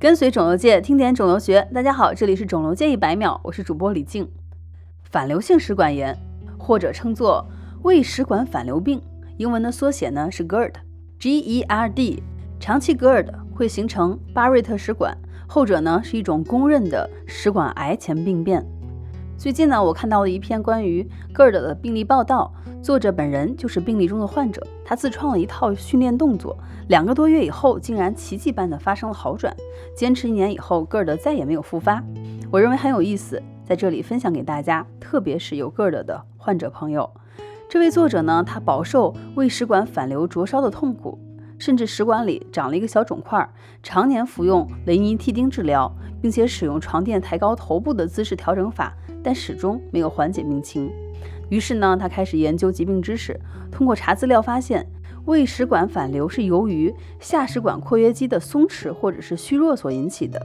跟随肿瘤界听点肿瘤学，大家好，这里是肿瘤界一百秒，我是主播李静。反流性食管炎，或者称作胃食管反流病，英文的缩写呢是 GERD，G-E-R-D。长期 GERD 会形成巴瑞特食管，后者呢是一种公认的食管癌前病变。最近呢，我看到了一篇关于 GERD 的病例报道，作者本人就是病例中的患者。他自创了一套训练动作，两个多月以后，竟然奇迹般的发生了好转。坚持一年以后，GERD 再也没有复发。我认为很有意思，在这里分享给大家，特别是有 GERD 的患者朋友。这位作者呢，他饱受胃食管反流灼烧的痛苦。甚至食管里长了一个小肿块，常年服用雷尼替丁治疗，并且使用床垫抬高头部的姿势调整法，但始终没有缓解病情。于是呢，他开始研究疾病知识，通过查资料发现，胃食管反流是由于下食管括约肌的松弛或者是虚弱所引起的。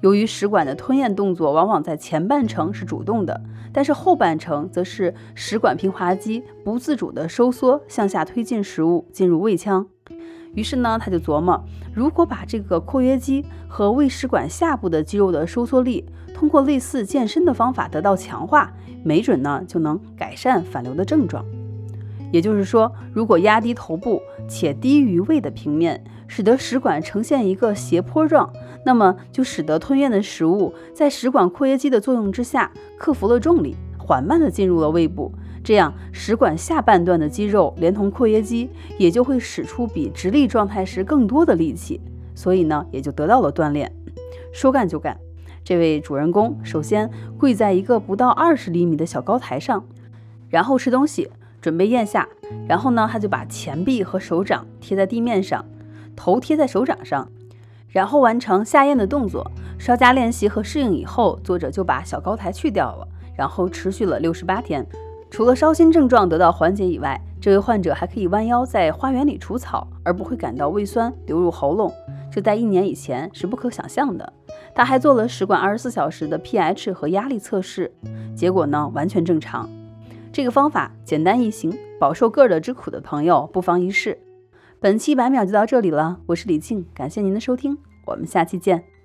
由于食管的吞咽动作往往在前半程是主动的，但是后半程则是食管平滑肌不自主的收缩，向下推进食物进入胃腔。于是呢，他就琢磨，如果把这个括约肌和胃食管下部的肌肉的收缩力，通过类似健身的方法得到强化，没准呢就能改善反流的症状。也就是说，如果压低头部且低于胃的平面，使得食管呈现一个斜坡状，那么就使得吞咽的食物在食管括约肌的作用之下，克服了重力，缓慢地进入了胃部。这样，食管下半段的肌肉连同括约肌也就会使出比直立状态时更多的力气，所以呢，也就得到了锻炼。说干就干，这位主人公首先跪在一个不到二十厘米的小高台上，然后吃东西，准备咽下。然后呢，他就把前臂和手掌贴在地面上，头贴在手掌上，然后完成下咽的动作。稍加练习和适应以后，作者就把小高台去掉了，然后持续了六十八天。除了烧心症状得到缓解以外，这位患者还可以弯腰在花园里除草，而不会感到胃酸流入喉咙。这在一年以前是不可想象的。他还做了食管二十四小时的 pH 和压力测试，结果呢完全正常。这个方法简单易行，饱受个的之苦的朋友不妨一试。本期百秒就到这里了，我是李静，感谢您的收听，我们下期见。